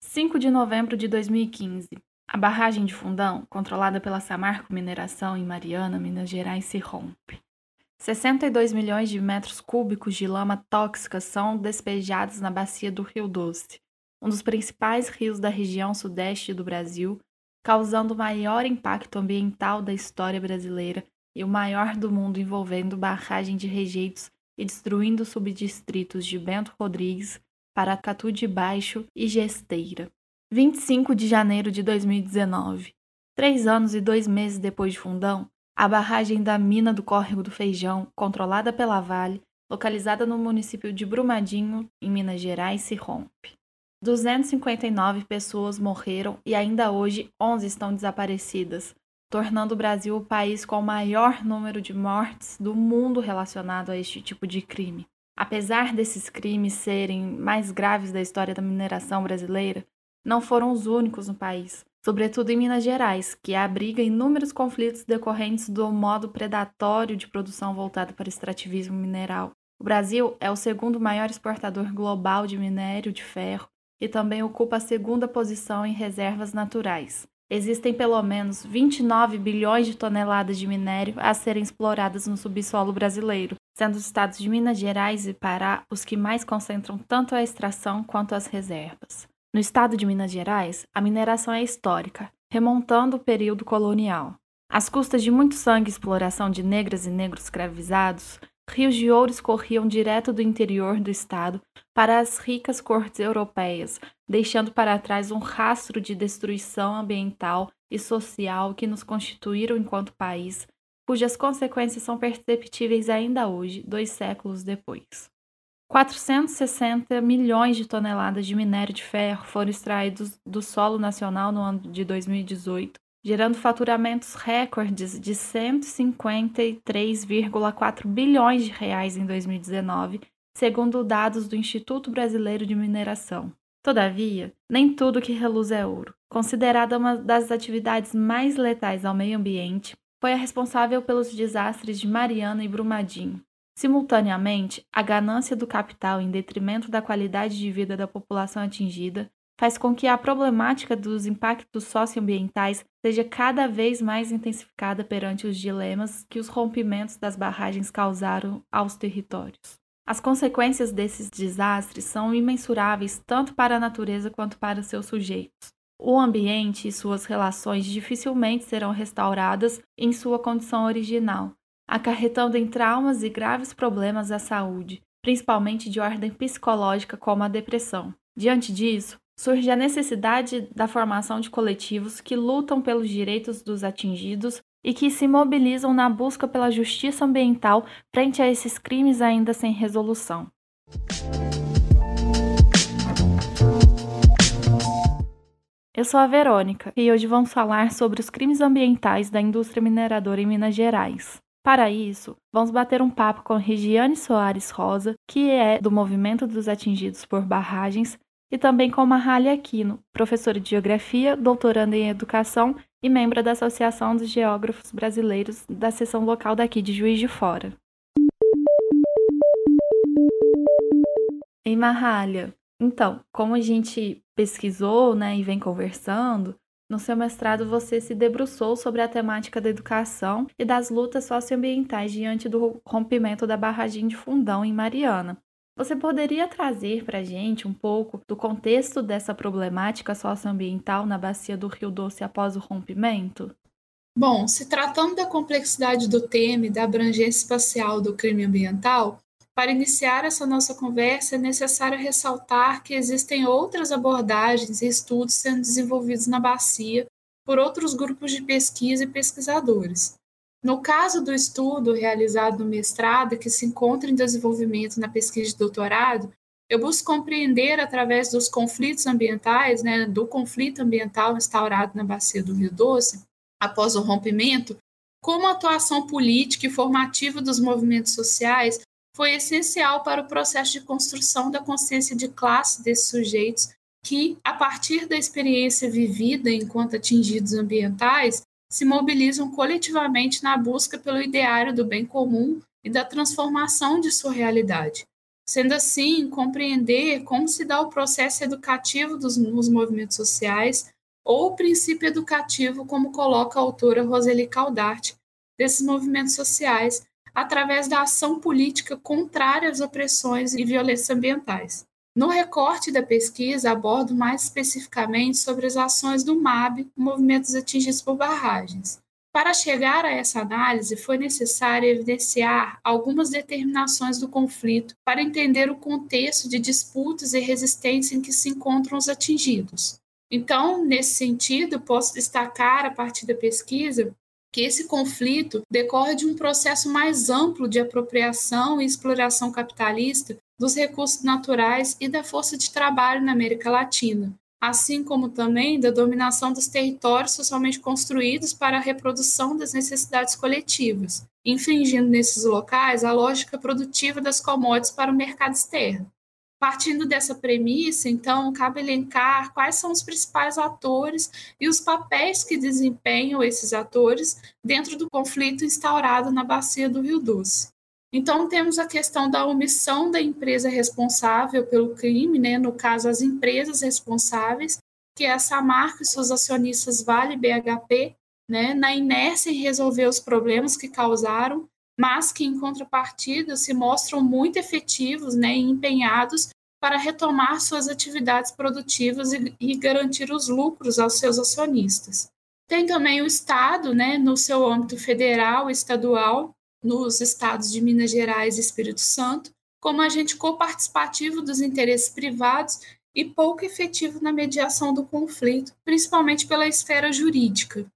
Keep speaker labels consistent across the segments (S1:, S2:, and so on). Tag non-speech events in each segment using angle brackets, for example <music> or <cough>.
S1: 5 de novembro de 2015. A barragem de Fundão, controlada pela Samarco Mineração em Mariana, Minas Gerais, se rompe. 62 milhões de metros cúbicos de lama tóxica são despejados na bacia do Rio Doce, um dos principais rios da região sudeste do Brasil, causando o maior impacto ambiental da história brasileira e o maior do mundo envolvendo barragem de rejeitos e destruindo subdistritos de Bento Rodrigues, Paracatu de Baixo e Gesteira. 25 de janeiro de 2019. Três anos e dois meses depois de Fundão, a barragem da Mina do Córrego do Feijão, controlada pela Vale, localizada no município de Brumadinho, em Minas Gerais, se rompe. 259 pessoas morreram e ainda hoje 11 estão desaparecidas, tornando o Brasil o país com o maior número de mortes do mundo relacionado a este tipo de crime. Apesar desses crimes serem mais graves da história da mineração brasileira, não foram os únicos no país, sobretudo em Minas Gerais, que abriga inúmeros conflitos decorrentes do modo predatório de produção voltado para o extrativismo mineral. O Brasil é o segundo maior exportador global de minério de ferro e também ocupa a segunda posição em reservas naturais. Existem pelo menos 29 bilhões de toneladas de minério a serem exploradas no subsolo brasileiro, sendo os estados de Minas Gerais e Pará os que mais concentram tanto a extração quanto as reservas. No estado de Minas Gerais, a mineração é histórica, remontando o período colonial. Às custas de muito sangue e exploração de negras e negros escravizados, rios de ouro escorriam direto do interior do estado para as ricas cortes europeias, deixando para trás um rastro de destruição ambiental e social que nos constituíram enquanto país, cujas consequências são perceptíveis ainda hoje, dois séculos depois. 460 milhões de toneladas de minério de ferro foram extraídos do solo nacional no ano de 2018, gerando faturamentos recordes de 153,4 bilhões de reais em 2019, segundo dados do Instituto Brasileiro de Mineração. Todavia, nem tudo que reluz é ouro. Considerada uma das atividades mais letais ao meio ambiente, foi a responsável pelos desastres de Mariana e Brumadinho, Simultaneamente, a ganância do capital em detrimento da qualidade de vida da população atingida faz com que a problemática dos impactos socioambientais seja cada vez mais intensificada perante os dilemas que os rompimentos das barragens causaram aos territórios. As consequências desses desastres são imensuráveis tanto para a natureza quanto para seus sujeitos. O ambiente e suas relações dificilmente serão restauradas em sua condição original, acarretando em traumas e graves problemas à saúde, principalmente de ordem psicológica, como a depressão. Diante disso, surge a necessidade da formação de coletivos que lutam pelos direitos dos atingidos e que se mobilizam na busca pela justiça ambiental frente a esses crimes ainda sem resolução. Eu sou a Verônica e hoje vamos falar sobre os crimes ambientais da indústria mineradora em Minas Gerais. Para isso, vamos bater um papo com Regiane Soares Rosa, que é do Movimento dos Atingidos por Barragens, e também com Mahalia Aquino, professora de Geografia, doutoranda em Educação e membro da Associação dos Geógrafos Brasileiros da seção local daqui de Juiz de Fora. Ei, Mahalia, então, como a gente pesquisou né, e vem conversando, no seu mestrado, você se debruçou sobre a temática da educação e das lutas socioambientais diante do rompimento da barragem de Fundão em Mariana. Você poderia trazer para a gente um pouco do contexto dessa problemática socioambiental na bacia do Rio Doce após o rompimento?
S2: Bom, se tratando da complexidade do tema e da abrangência espacial do crime ambiental, para iniciar essa nossa conversa, é necessário ressaltar que existem outras abordagens e estudos sendo desenvolvidos na bacia por outros grupos de pesquisa e pesquisadores. No caso do estudo realizado no mestrado, que se encontra em desenvolvimento na pesquisa de doutorado, eu busco compreender através dos conflitos ambientais, né, do conflito ambiental instaurado na bacia do Rio Doce, após o rompimento, como a atuação política e formativa dos movimentos sociais foi essencial para o processo de construção da consciência de classe desses sujeitos que, a partir da experiência vivida enquanto atingidos ambientais, se mobilizam coletivamente na busca pelo ideário do bem comum e da transformação de sua realidade. Sendo assim, compreender como se dá o processo educativo dos, nos movimentos sociais ou o princípio educativo, como coloca a autora Roseli Caldarte, desses movimentos sociais, através da ação política contrária às opressões e violências ambientais. No recorte da pesquisa, abordo mais especificamente sobre as ações do MAB, movimentos atingidos por barragens. Para chegar a essa análise, foi necessário evidenciar algumas determinações do conflito para entender o contexto de disputas e resistência em que se encontram os atingidos. Então, nesse sentido, posso destacar, a partir da pesquisa, que esse conflito decorre de um processo mais amplo de apropriação e exploração capitalista dos recursos naturais e da força de trabalho na América Latina, assim como também da dominação dos territórios socialmente construídos para a reprodução das necessidades coletivas, infringindo nesses locais a lógica produtiva das commodities para o mercado externo. Partindo dessa premissa, então, cabe elencar quais são os principais atores e os papéis que desempenham esses atores dentro do conflito instaurado na bacia do Rio Doce. Então, temos a questão da omissão da empresa responsável pelo crime, né? no caso, as empresas responsáveis, que é a Samarco e seus acionistas Vale BHP, né? na inércia em resolver os problemas que causaram, mas que, em contrapartida, se mostram muito efetivos né? e empenhados para retomar suas atividades produtivas e, e garantir os lucros aos seus acionistas. Tem também o Estado, né, no seu âmbito federal estadual, nos estados de Minas Gerais e Espírito Santo, como agente coparticipativo dos interesses privados e pouco efetivo na mediação do conflito, principalmente pela esfera jurídica.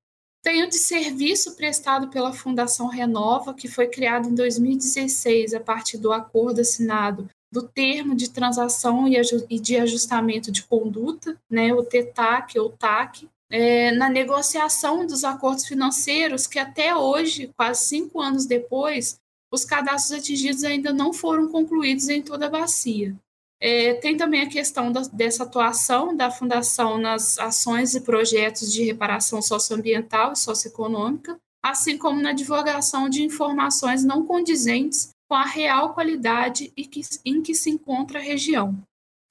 S2: Tem o de serviço prestado pela Fundação Renova, que foi criado em 2016 a partir do acordo assinado do termo de transação e de ajustamento de conduta, né, o TETAC ou TAC, é, na negociação dos acordos financeiros, que até hoje, quase cinco anos depois, os cadastros atingidos ainda não foram concluídos em toda a bacia. É, tem também a questão da, dessa atuação da Fundação nas ações e projetos de reparação socioambiental e socioeconômica, assim como na divulgação de informações não condizentes com a real qualidade em que se encontra a região.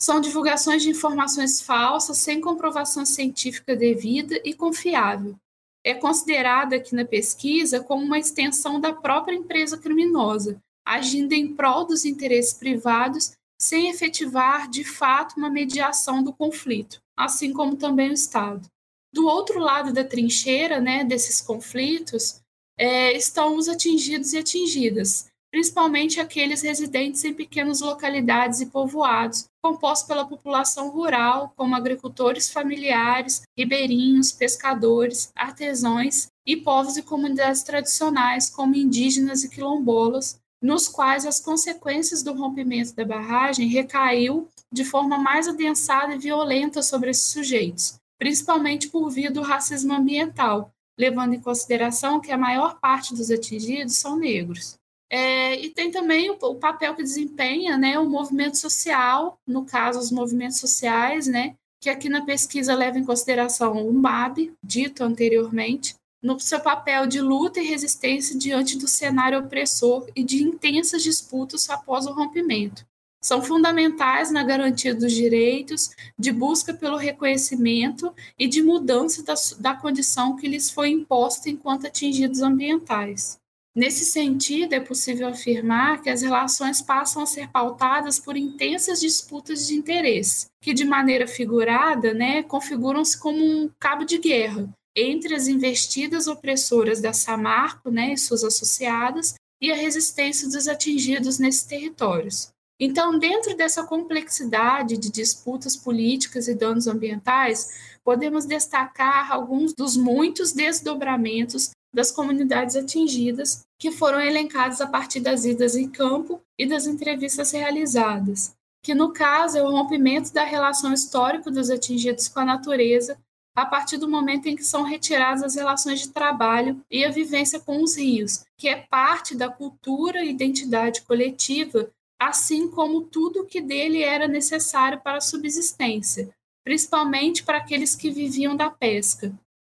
S2: São divulgações de informações falsas, sem comprovação científica devida e confiável. É considerada aqui na pesquisa como uma extensão da própria empresa criminosa, agindo em prol dos interesses privados sem efetivar de fato uma mediação do conflito, assim como também o Estado. Do outro lado da trincheira, né, desses conflitos, é, estão os atingidos e atingidas, principalmente aqueles residentes em pequenas localidades e povoados, compostos pela população rural, como agricultores familiares, ribeirinhos, pescadores, artesãos e povos e comunidades tradicionais, como indígenas e quilombolas, nos quais as consequências do rompimento da barragem recaiu de forma mais adensada e violenta sobre esses sujeitos, principalmente por via do racismo ambiental, levando em consideração que a maior parte dos atingidos são negros. É, e tem também o, o, papel que desempenha né, o movimento social, no caso, os movimentos sociais, né, que aqui na pesquisa leva em consideração o MAB, dito anteriormente, no seu papel de luta e resistência diante do cenário opressor e de intensas disputas após o rompimento. São fundamentais na garantia dos direitos, de busca pelo reconhecimento e de mudança da, da condição que lhes foi imposta enquanto atingidos ambientais. Nesse sentido, é possível afirmar que as relações passam a ser pautadas por intensas disputas de interesse, que, de maneira figurada, né, configuram-se como um cabo de guerra entre as investidas opressoras da Samarco né, e suas associadas e a resistência dos atingidos nesses territórios. Então, dentro dessa complexidade de disputas políticas e danos ambientais, podemos destacar alguns dos muitos desdobramentos das comunidades atingidas, que foram elencadas a partir das idas em campo e das entrevistas realizadas, que no caso é o rompimento da relação histórica dos atingidos com a natureza a partir do momento em que são retiradas as relações de trabalho e a vivência com os rios, que é parte da cultura e identidade coletiva, assim como tudo que dele era necessário para a subsistência, principalmente para aqueles que viviam da pesca.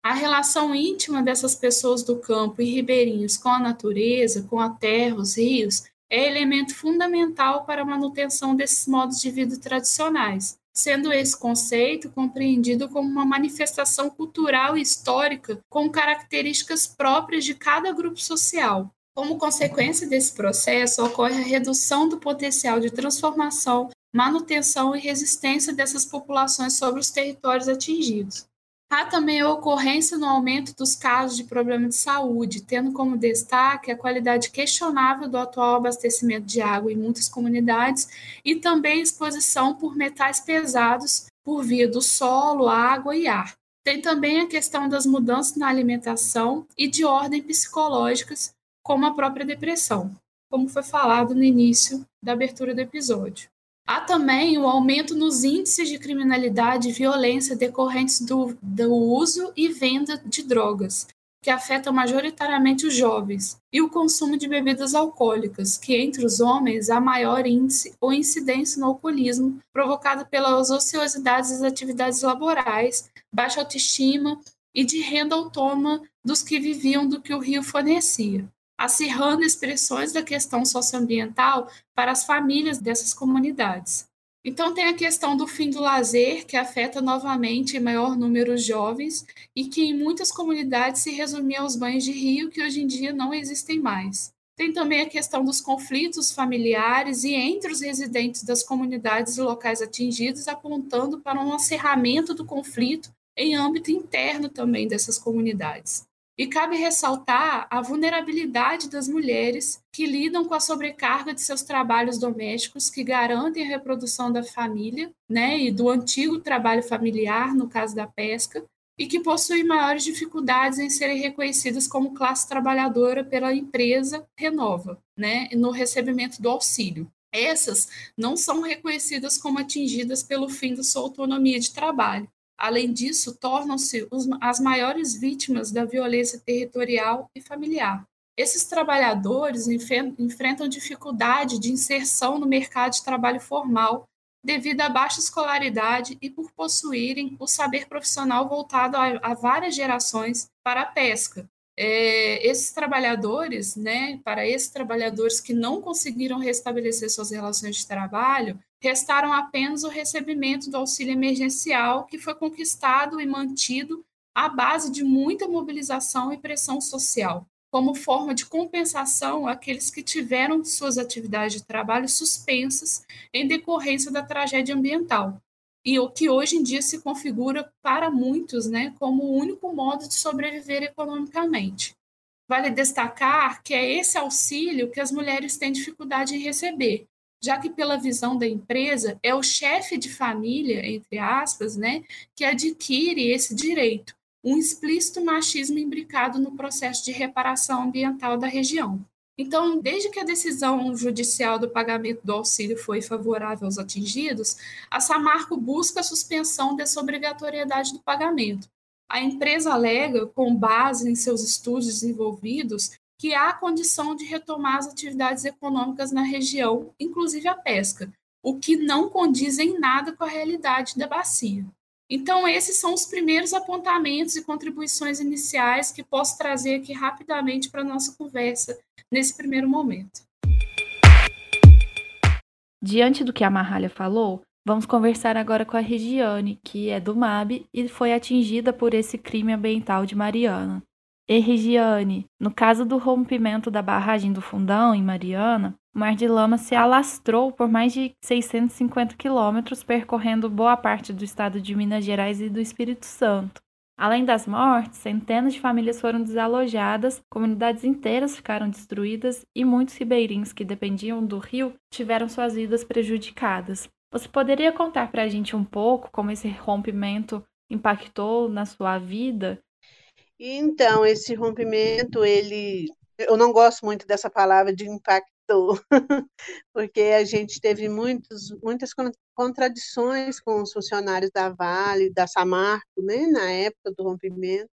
S2: A relação íntima dessas pessoas do campo e ribeirinhos com a natureza, com a terra, os rios, é elemento fundamental para a manutenção desses modos de vida tradicionais, sendo esse conceito compreendido como uma manifestação cultural e histórica com características próprias de cada grupo social. Como consequência desse processo, ocorre a redução do potencial de transformação, manutenção e resistência dessas populações sobre os territórios atingidos. Há também a ocorrência no aumento dos casos de problemas de saúde, tendo como destaque a qualidade questionável do atual abastecimento de água em muitas comunidades e também exposição por metais pesados por via do solo, água e ar. Tem também a questão das mudanças na alimentação e de ordem psicológicas, como a própria depressão, como foi falado no início da abertura do episódio. Há também o aumento nos índices de criminalidade e violência decorrentes do, do uso e venda de drogas, que afetam majoritariamente os jovens, e o consumo de bebidas alcoólicas, que entre os homens há maior índice ou incidência no alcoolismo, provocado pelas ociosidades das atividades laborais, baixa autoestima e de renda autônoma dos que viviam do que o rio fornecia acirrando expressões da questão socioambiental para as famílias dessas comunidades. Então, tem a questão do fim do lazer, que afeta novamente em maior número os jovens e que em muitas comunidades se resumia aos banhos de rio, que hoje em dia não existem mais. Tem também a questão dos conflitos familiares e entre os residentes das comunidades e locais atingidos, apontando para um acerramento do conflito em âmbito interno também dessas comunidades. E cabe ressaltar a vulnerabilidade das mulheres que lidam com a sobrecarga de seus trabalhos domésticos que garantem a reprodução da família, né, e do antigo trabalho familiar, no caso da pesca, e que possuem maiores dificuldades em serem reconhecidas como classe trabalhadora pela empresa Renova, né, no recebimento do auxílio. Essas não são reconhecidas como atingidas pelo fim da sua autonomia de trabalho, Além disso, tornam-se as maiores vítimas da violência territorial e familiar. Esses trabalhadores enfrentam dificuldade de inserção no mercado de trabalho formal devido à baixa escolaridade e por possuírem o saber profissional voltado a, várias gerações para a pesca, é, esses trabalhadores, né, para esses trabalhadores que não conseguiram restabelecer suas relações de trabalho, restaram apenas o recebimento do auxílio emergencial, que foi conquistado e mantido à base de muita mobilização e pressão social, como forma de compensação àqueles que tiveram suas atividades de trabalho suspensas em decorrência da tragédia ambiental e o que hoje em dia se configura para muitos né, como o único modo de sobreviver economicamente. Vale destacar que é esse auxílio que as mulheres têm dificuldade em receber, já que, pela visão da empresa, é o chefe de família, entre aspas, né, que adquire esse direito, um explícito machismo imbricado no processo de reparação ambiental da região. Então, desde que a decisão judicial do pagamento do auxílio foi favorável aos atingidos, a Samarco busca a suspensão dessa obrigatoriedade do pagamento. A empresa alega, com base em seus estudos desenvolvidos, que há condição de retomar as atividades econômicas na região, inclusive a pesca, o que não condiz em nada com a realidade da bacia. Então, esses são os primeiros apontamentos e contribuições iniciais que posso trazer aqui rapidamente para a nossa conversa nesse primeiro momento.
S1: Diante do que a Marralha falou, vamos conversar agora com a Regiane, que é do MAB e foi atingida por esse crime ambiental de Mariana. E no caso do rompimento da barragem do Fundão em Mariana, o mar de lama se alastrou por mais de 650 quilômetros, percorrendo boa parte do estado de Minas Gerais e do Espírito Santo. Além das mortes, centenas de famílias foram desalojadas, comunidades inteiras ficaram destruídas e muitos ribeirinhos que dependiam do rio tiveram suas vidas prejudicadas. Você poderia contar para a gente um pouco como esse rompimento impactou na sua vida?
S3: Então, esse rompimento, ele, eu não gosto muito dessa palavra de impacto <laughs> porque a gente teve muitos, muitas contradições com os funcionários da Vale, da Samarco, né, na época do rompimento,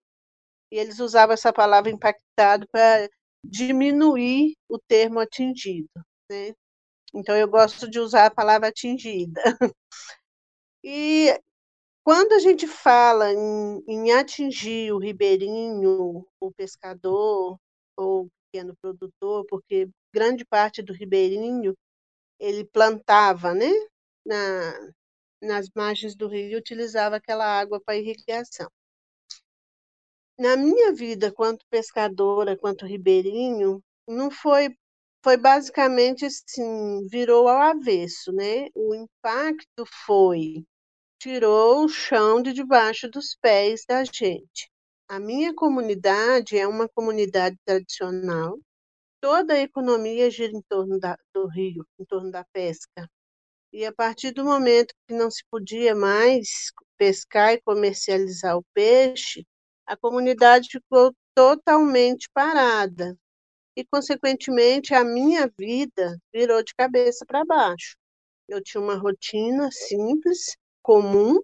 S3: e eles usavam essa palavra impactado para diminuir o termo atingido. Né? Então, eu gosto de usar a palavra atingida. <laughs> E quando a gente fala em, em atingir o ribeirinho, o pescador ou o pequeno produtor, porque grande parte do ribeirinho ele plantava, né, na, nas margens do rio e utilizava aquela água para irrigação. Na minha vida, quanto pescadora, quanto ribeirinho, não foi foi basicamente assim, virou ao avesso, né? O impacto foi tirou o chão de debaixo dos pés da gente. A minha comunidade é uma comunidade tradicional. Toda a economia gira em torno da, do rio, em torno da pesca. E a partir do momento que não se podia mais pescar e comercializar o peixe, a comunidade ficou totalmente parada. E, consequentemente, a minha vida virou de cabeça para baixo. Eu tinha uma rotina simples, comum,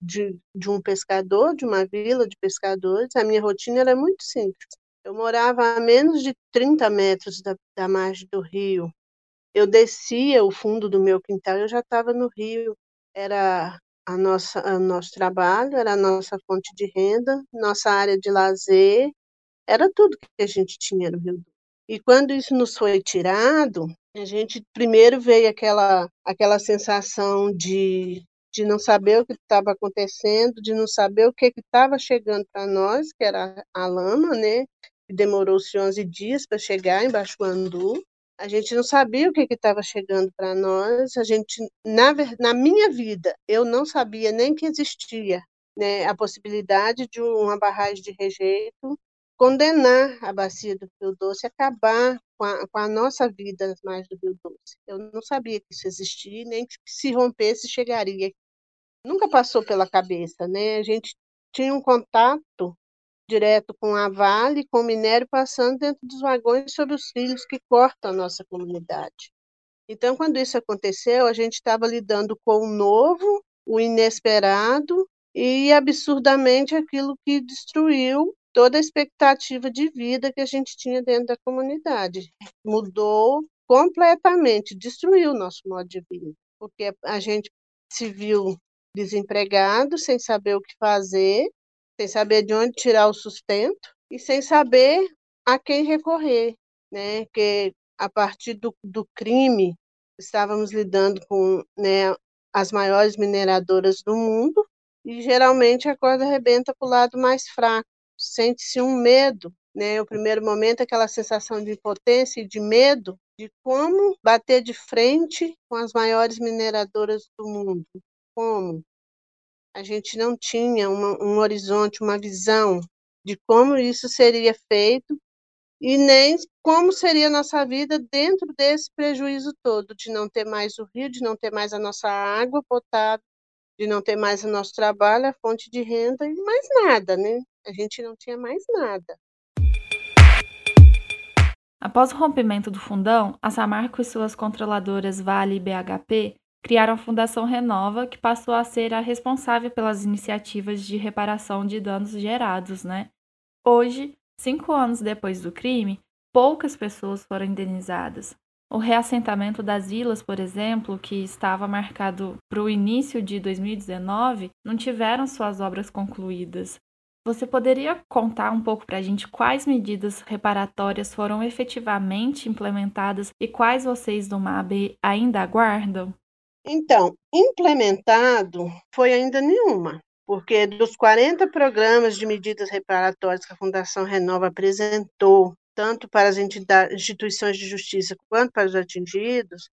S3: de, de um pescador, de uma vila de pescadores. A minha rotina era muito simples. Eu morava a menos de 30 metros da, da margem do rio eu descia o fundo do meu quintal, eu já estava no rio. Era a nossa, o nosso trabalho, era a nossa fonte de renda, nossa área de lazer, era tudo que a gente tinha no Rio E quando isso nos foi tirado, a gente primeiro veio aquela, aquela sensação de, de não saber o que estava acontecendo, de não saber o que estava chegando para nós, que era a lama, né? Que demorou-se 11 dias para chegar em Baixo Andu a gente não sabia o que estava chegando para nós. A gente, na, na minha vida, eu não sabia nem que existia né, a possibilidade de uma barragem de rejeito condenar a bacia do Rio Doce, acabar com a, com a nossa vida nas margens do Rio Doce. Eu não sabia que isso existia, nem que se rompesse chegaria. Nunca passou pela cabeça, né? A gente tinha um contato direto com a Vale, com o minério passando dentro dos vagões sobre os rios que cortam a nossa comunidade. Então, quando isso aconteceu, a gente estava lidando com o novo, o inesperado e absurdamente aquilo que destruiu toda a expectativa de vida que a gente tinha dentro da comunidade. Mudou completamente, destruiu o nosso modo de vida, porque a gente se viu desempregado, sem saber o que fazer, sem saber de onde tirar o sustento e sem saber a quem recorrer, né? Que a partir do, do crime estávamos lidando com né, as maiores mineradoras do mundo e geralmente a corda arrebenta para o lado mais fraco. Sente-se um medo, né? O primeiro momento aquela sensação de impotência e de medo de como bater de frente com as maiores mineradoras do mundo. Como? a gente não tinha uma, um horizonte, uma visão de como isso seria feito e nem como seria a nossa vida dentro desse prejuízo todo, de não ter mais o rio, de não ter mais a nossa água potável, de não ter mais o nosso trabalho, a fonte de renda e mais nada, né? A gente não tinha mais nada.
S1: Após o rompimento do fundão, a Samarco e suas controladoras Vale e BHP criaram a Fundação Renova, que passou a ser a responsável pelas iniciativas de reparação de danos gerados, né? Hoje, cinco anos depois do crime, poucas pessoas foram indenizadas. O reassentamento das vilas, por exemplo, que estava marcado para o início de 2019, não tiveram suas obras concluídas. Você poderia contar um pouco para a gente quais medidas reparatórias foram efetivamente implementadas e quais vocês do MAB ainda aguardam?
S3: Então, implementado foi ainda nenhuma, porque dos 40 programas de medidas reparatórias que a Fundação Renova apresentou, tanto para as instituições de justiça quanto para os atingidos,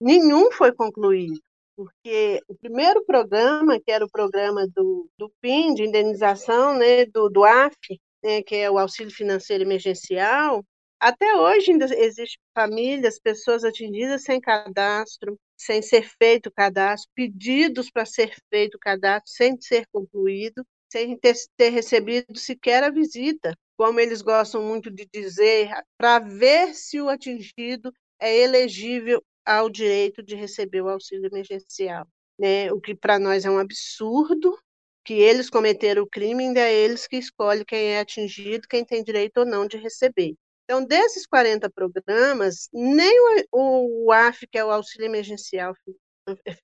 S3: nenhum foi concluído, porque o primeiro programa, que era o programa do, do PIN, de indenização, né, do, do AF, né, que é o Auxílio Financeiro Emergencial, até hoje ainda existem famílias, pessoas atingidas sem cadastro, sem ser feito o cadastro, pedidos para ser feito o cadastro sem ser concluído, sem ter, ter recebido sequer a visita, como eles gostam muito de dizer, para ver se o atingido é elegível ao direito de receber o auxílio emergencial. Né? O que para nós é um absurdo, que eles cometeram o crime, ainda é eles que escolhem quem é atingido, quem tem direito ou não de receber. Então, desses 40 programas, nem o, o AF, que é o Auxílio Emergencial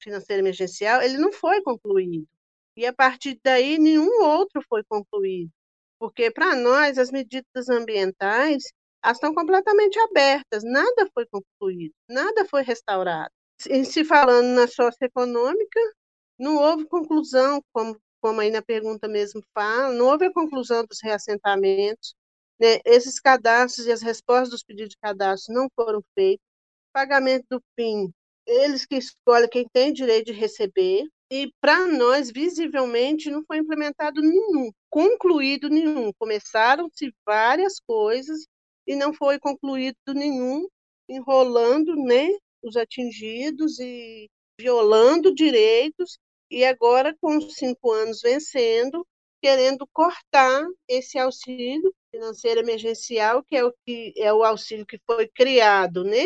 S3: Financeiro Emergencial, ele não foi concluído. E a partir daí, nenhum outro foi concluído. Porque, para nós, as medidas ambientais elas estão completamente abertas, nada foi concluído, nada foi restaurado. Em se falando na socioeconômica, não houve conclusão, como, como aí na pergunta mesmo fala, não houve a conclusão dos reassentamentos, né? esses cadastros e as respostas dos pedidos de cadastro não foram feitos, pagamento do PIN, eles que escolhem quem tem direito de receber, e para nós, visivelmente, não foi implementado nenhum, concluído nenhum. Começaram-se várias coisas e não foi concluído nenhum, enrolando né, os atingidos e violando direitos, e agora, com cinco anos vencendo, querendo cortar esse auxílio financeiro emergencial, que é o, que, é o auxílio que foi criado né,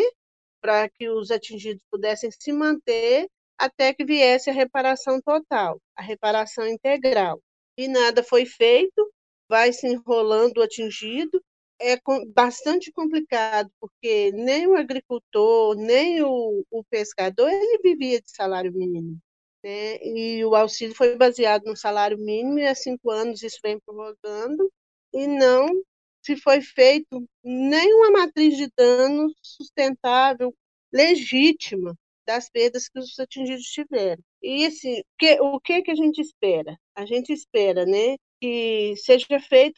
S3: para que os atingidos pudessem se manter até que viesse a reparação total, a reparação integral. E nada foi feito, vai se enrolando o atingido, é bastante complicado, porque nem o agricultor, nem o, o pescador, ele vivia de salário mínimo. Né? E o auxílio foi baseado no salário mínimo, e há cinco anos isso vem prorrogando, e não se foi feito nenhuma matriz de danos sustentável, legítima, das perdas que os atingidos tiveram. E assim, que, o que, que a gente espera? A gente espera né, que seja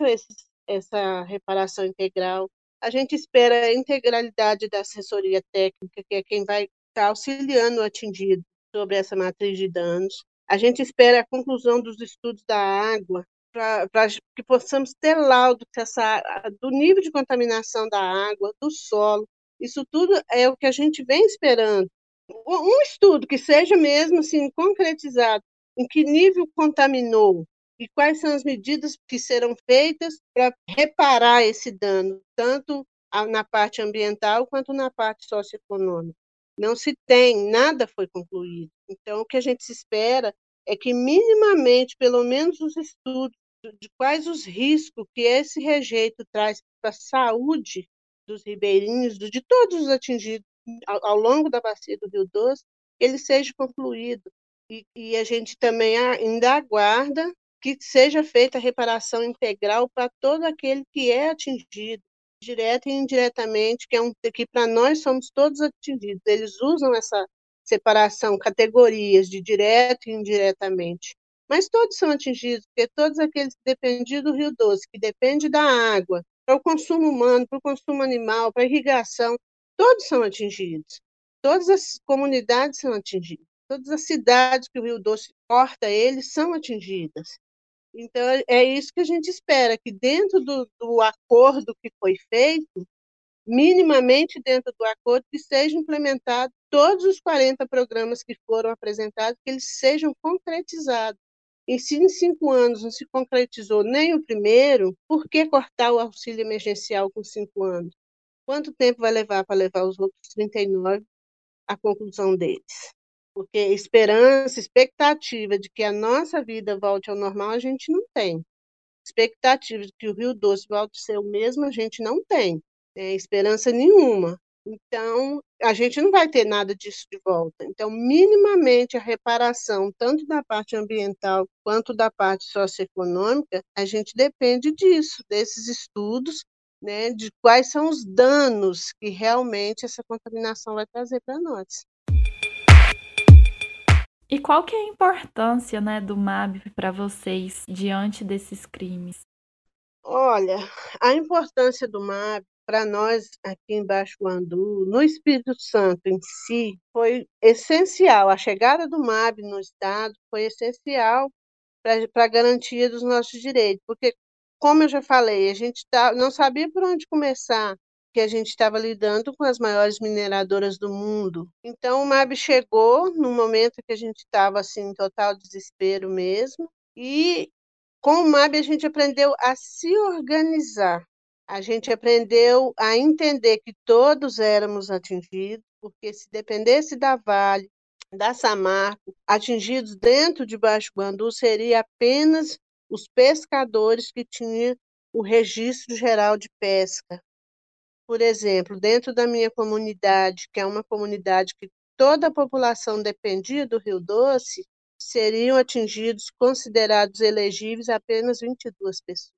S3: esses essa reparação integral. A gente espera a integralidade da assessoria técnica, que é quem vai estar auxiliando o atingido sobre essa matriz de danos. A gente espera a conclusão dos estudos da água, para que possamos ter laudo dessa, do nível de contaminação da água, do solo. Isso tudo é o que a gente vem esperando. Um estudo que seja mesmo assim concretizado em que nível contaminou, e quais são as medidas que serão feitas para reparar esse dano, tanto na parte ambiental quanto na parte socioeconômica. Não se tem, nada foi concluído. Então, o que a gente espera é que, minimamente, pelo menos os estudos de quais os riscos que esse rejeito traz para a saúde dos ribeirinhos, de todos os atingidos ao, ao longo da bacia do Rio Doce, ele seja concluído. E, e a gente também ainda aguarda que seja feita a reparação integral para todo aquele que é atingido, direto e indiretamente, que é um que para nós somos todos atingidos. Eles usam essa separação, categorias de direto e indiretamente. Mas todos são atingidos, porque todos aqueles que dependem do Rio Doce, que dependem da água, para o consumo humano, para o consumo animal, para a irrigação, todos são atingidos. Todas as comunidades são atingidas. Todas as cidades que o Rio Doce corta eles são atingidas. Então, é isso que a gente espera, que dentro do, do acordo que foi feito, minimamente dentro do acordo, que sejam implementados todos os 40 programas que foram apresentados, que eles sejam concretizados. E se em cinco anos não se concretizou nem o primeiro, por que cortar o auxílio emergencial com cinco anos? Quanto tempo vai levar para levar os outros 39 à conclusão deles? porque esperança, expectativa de que a nossa vida volte ao normal, a gente não tem. Expectativa de que o Rio Doce volte a ser o mesmo, a gente não tem. É, esperança nenhuma. Então, a gente não vai ter nada disso de volta. Então, minimamente a reparação, tanto da parte ambiental quanto da parte socioeconômica, a gente depende disso, desses estudos, né, de quais são os danos que realmente essa contaminação vai trazer para nós.
S1: E qual que é a importância, né, do MAB para vocês diante desses crimes?
S3: Olha, a importância do MAB para nós aqui em Baixo Guandu, no Espírito Santo em si, foi essencial. A chegada do MAB no Estado foi essencial para a garantia dos nossos direitos, porque, como eu já falei, a gente tá, não sabia por onde começar que a gente estava lidando com as maiores mineradoras do mundo. Então o MAB chegou no momento que a gente estava assim em total desespero mesmo, e com o MAB a gente aprendeu a se organizar. A gente aprendeu a entender que todos éramos atingidos, porque se dependesse da Vale, da Samarco, atingidos dentro de Baixo Guandu seria apenas os pescadores que tinham o registro geral de pesca, por exemplo, dentro da minha comunidade, que é uma comunidade que toda a população dependia do Rio Doce, seriam atingidos, considerados elegíveis, apenas 22 pessoas.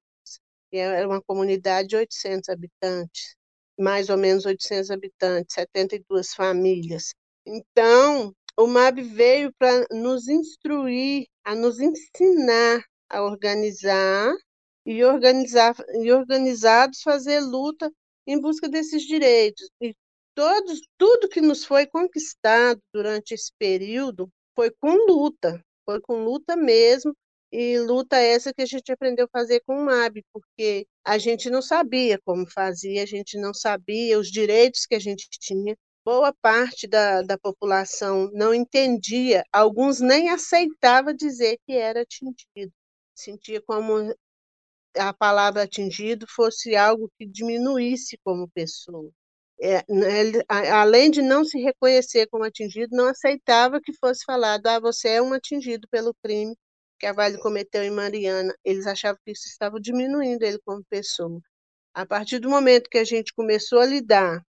S3: E era uma comunidade de 800 habitantes, mais ou menos 800 habitantes, 72 famílias. Então, o MAB veio para nos instruir, a nos ensinar a organizar e organizar e organizados fazer luta em busca desses direitos. E todos, tudo que nos foi conquistado durante esse período foi com luta, foi com luta mesmo, e luta essa que a gente aprendeu a fazer com o MAB, porque a gente não sabia como fazia, a gente não sabia os direitos que a gente tinha. Boa parte da, da população não entendia, alguns nem aceitava dizer que era atingido. Sentia como a palavra atingido fosse algo que diminuísse como pessoa. É, né, ele, além de não se reconhecer como atingido, não aceitava que fosse falado, ah, você é um atingido pelo crime que a Vale cometeu em Mariana. Eles achavam que isso estava diminuindo ele como pessoa. A partir do momento que a gente começou a lidar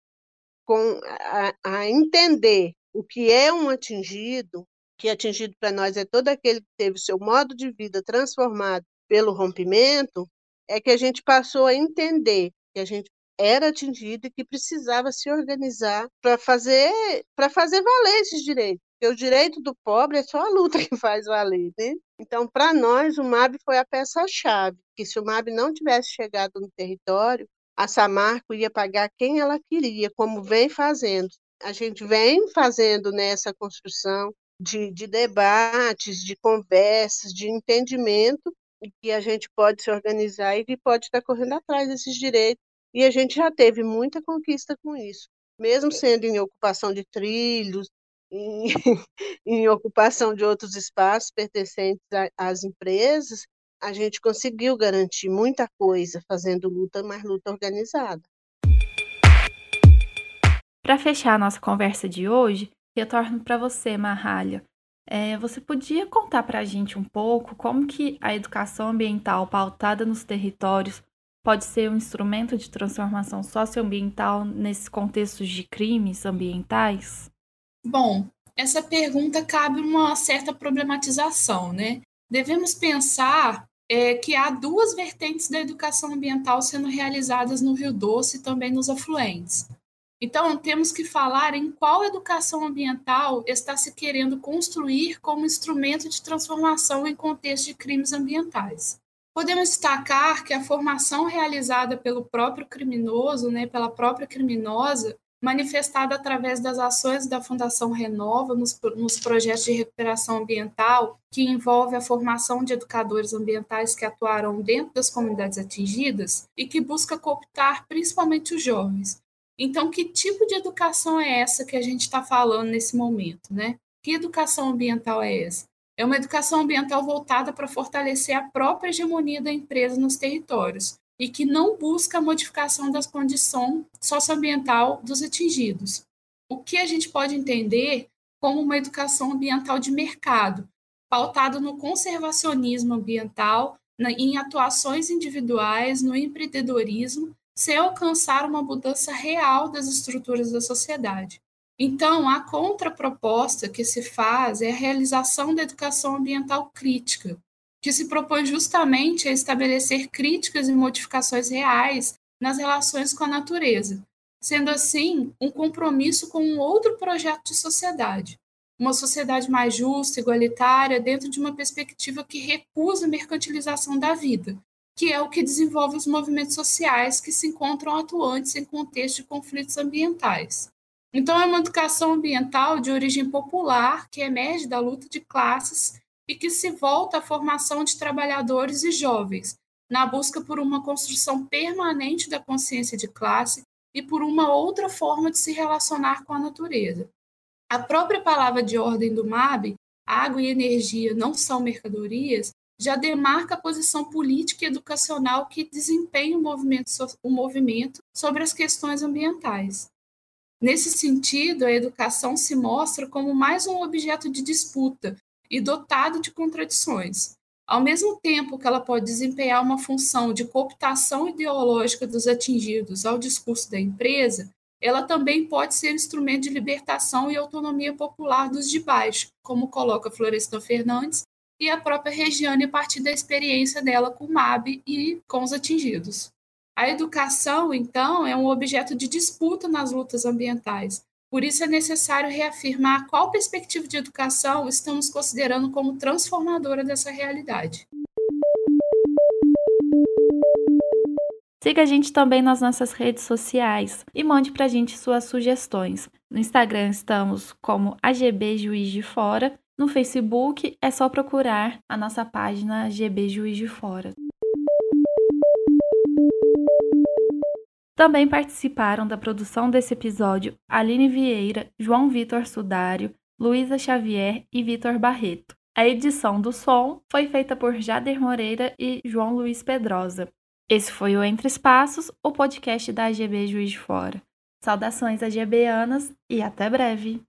S3: com, a, a entender o que é um atingido, que atingido para nós é todo aquele que teve seu modo de vida transformado pelo rompimento, é que a gente passou a entender que a gente era atingido e que precisava se organizar para fazer para fazer valer esses direitos. Porque o direito do pobre é só a luta <laughs> que faz valer, né? Então, para nós, o MAB foi a peça-chave, que se o MAB não tivesse chegado no território, a Samarco ia pagar quem ela queria, como vem fazendo. A gente vem fazendo nessa construção de, de debates, de conversas, de entendimento, que a gente pode se organizar e que pode estar correndo atrás desses direitos e a gente já teve muita conquista com isso, mesmo sendo em ocupação de trilhos, em, <laughs> em ocupação de outros espaços pertencentes às empresas, a gente conseguiu garantir muita coisa fazendo luta, mas luta organizada.
S1: Para fechar a nossa conversa de hoje, retorno para você, Marralha. É, você podia contar para a gente um pouco como que a educação ambiental pautada nos territórios pode ser um instrumento de transformação socioambiental nesses contextos de crimes ambientais?
S2: Bom, essa pergunta cabe uma certa problematização, né? Devemos pensar é, que há duas vertentes da educação ambiental sendo realizadas no Rio Doce e também nos afluentes. Então, temos que falar em qual educação ambiental está se querendo construir como instrumento de transformação em contexto de crimes ambientais. Podemos destacar que a formação realizada pelo próprio criminoso, né, pela própria criminosa, manifestada através das ações da Fundação Renova nos, nos, projetos de recuperação ambiental, que envolve a formação de educadores ambientais que atuarão dentro das comunidades atingidas e que busca cooptar principalmente os jovens. Então, que tipo de educação é essa que a gente está falando nesse momento, né? Que educação ambiental é essa? É uma educação ambiental voltada para fortalecer a própria hegemonia da empresa nos territórios e que não busca a modificação das condições socioambiental dos atingidos. O que a gente pode entender como uma educação ambiental de mercado, pautada no conservacionismo ambiental, em atuações individuais, no empreendedorismo, sem alcançar uma mudança real das estruturas da sociedade. Então, a contraproposta que se faz é a realização da educação ambiental crítica, que se propõe justamente a estabelecer críticas e modificações reais nas relações com a natureza, sendo assim um compromisso com um outro projeto de sociedade, uma sociedade mais justa, igualitária, dentro de uma perspectiva que recusa a mercantilização da vida, que é o que desenvolve os movimentos sociais que se encontram atuantes em contexto de conflitos ambientais. Então, é uma educação ambiental de origem popular que emerge da luta de classes e que se volta à formação de trabalhadores e jovens, na busca por uma construção permanente da consciência de classe e por uma outra forma de se relacionar com a natureza. A própria palavra de ordem do MAB, água e energia não são mercadorias, já demarca a posição política e educacional que desempenha o movimento, o movimento sobre as questões ambientais. Nesse sentido, a educação se mostra como mais um objeto de disputa e dotado de contradições. Ao mesmo tempo que ela pode desempenhar uma função de cooptação ideológica dos atingidos ao discurso da empresa, ela também pode ser instrumento de libertação e autonomia popular dos de baixo, como coloca Florestan Fernandes e a própria Regiane a partir da experiência dela com o MAB e com os atingidos. A educação, então, é um objeto de disputa nas lutas ambientais. Por isso é necessário reafirmar qual perspectiva de educação estamos considerando como transformadora dessa realidade.
S1: Siga a gente também nas nossas redes sociais e mande para a gente suas sugestões. No Instagram estamos como AGB Juiz de Fora. No Facebook é só procurar a nossa página GB Juiz de Fora. Também participaram da produção desse episódio Aline Vieira, João Vitor Sudário, Luísa Xavier e Vitor Barreto. A edição do som foi feita por Jader Moreira e João Luiz Pedrosa. Esse foi o Entre Espaços, o podcast da AGB Juiz de Fora. Saudações AGBanas e até breve!